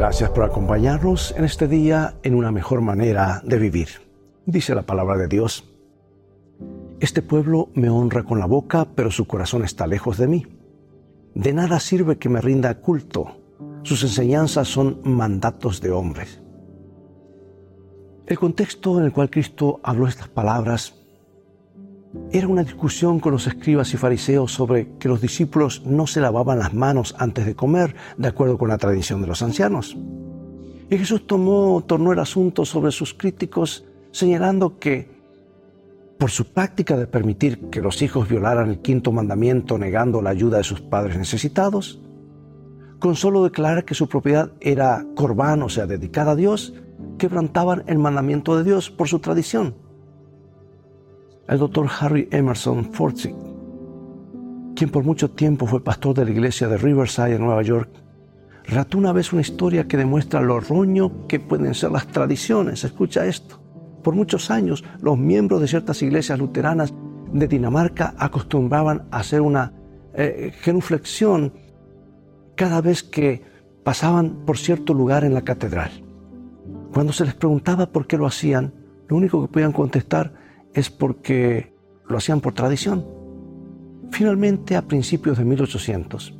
Gracias por acompañarnos en este día en una mejor manera de vivir. Dice la palabra de Dios. Este pueblo me honra con la boca, pero su corazón está lejos de mí. De nada sirve que me rinda culto. Sus enseñanzas son mandatos de hombres. El contexto en el cual Cristo habló estas palabras era una discusión con los escribas y fariseos sobre que los discípulos no se lavaban las manos antes de comer, de acuerdo con la tradición de los ancianos. Y Jesús tomó, tornó el asunto sobre sus críticos, señalando que por su práctica de permitir que los hijos violaran el quinto mandamiento negando la ayuda de sus padres necesitados, con solo declarar que su propiedad era corbán, o sea, dedicada a Dios, quebrantaban el mandamiento de Dios por su tradición. El doctor Harry Emerson Forsyth, quien por mucho tiempo fue pastor de la iglesia de Riverside en Nueva York, relató una vez una historia que demuestra lo roño que pueden ser las tradiciones. Escucha esto. Por muchos años, los miembros de ciertas iglesias luteranas de Dinamarca acostumbraban a hacer una eh, genuflexión cada vez que pasaban por cierto lugar en la catedral. Cuando se les preguntaba por qué lo hacían, lo único que podían contestar es porque lo hacían por tradición. Finalmente, a principios de 1800,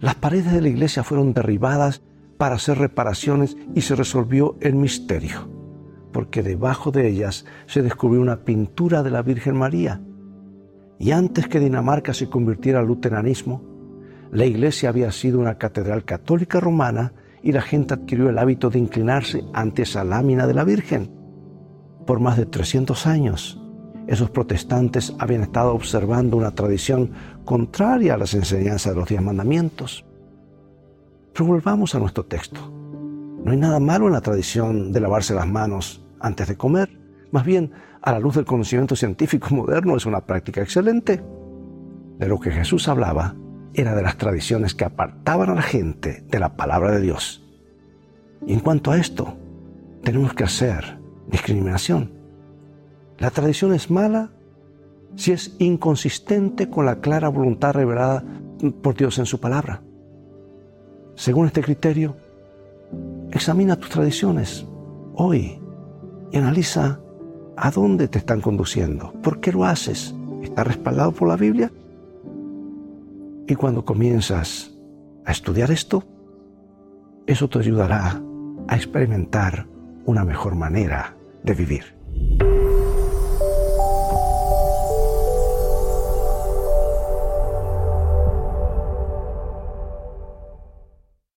las paredes de la iglesia fueron derribadas para hacer reparaciones y se resolvió el misterio porque debajo de ellas se descubrió una pintura de la Virgen María. Y antes que Dinamarca se convirtiera al luteranismo, la iglesia había sido una catedral católica romana y la gente adquirió el hábito de inclinarse ante esa lámina de la Virgen. Por más de 300 años, esos protestantes habían estado observando una tradición contraria a las enseñanzas de los diez mandamientos. Pero volvamos a nuestro texto. No hay nada malo en la tradición de lavarse las manos antes de comer. Más bien, a la luz del conocimiento científico moderno es una práctica excelente. De lo que Jesús hablaba era de las tradiciones que apartaban a la gente de la palabra de Dios. Y en cuanto a esto, tenemos que hacer discriminación. La tradición es mala si es inconsistente con la clara voluntad revelada por Dios en su palabra. Según este criterio, examina tus tradiciones hoy y analiza a dónde te están conduciendo, por qué lo haces, está respaldado por la Biblia. Y cuando comienzas a estudiar esto, eso te ayudará a experimentar una mejor manera de vivir.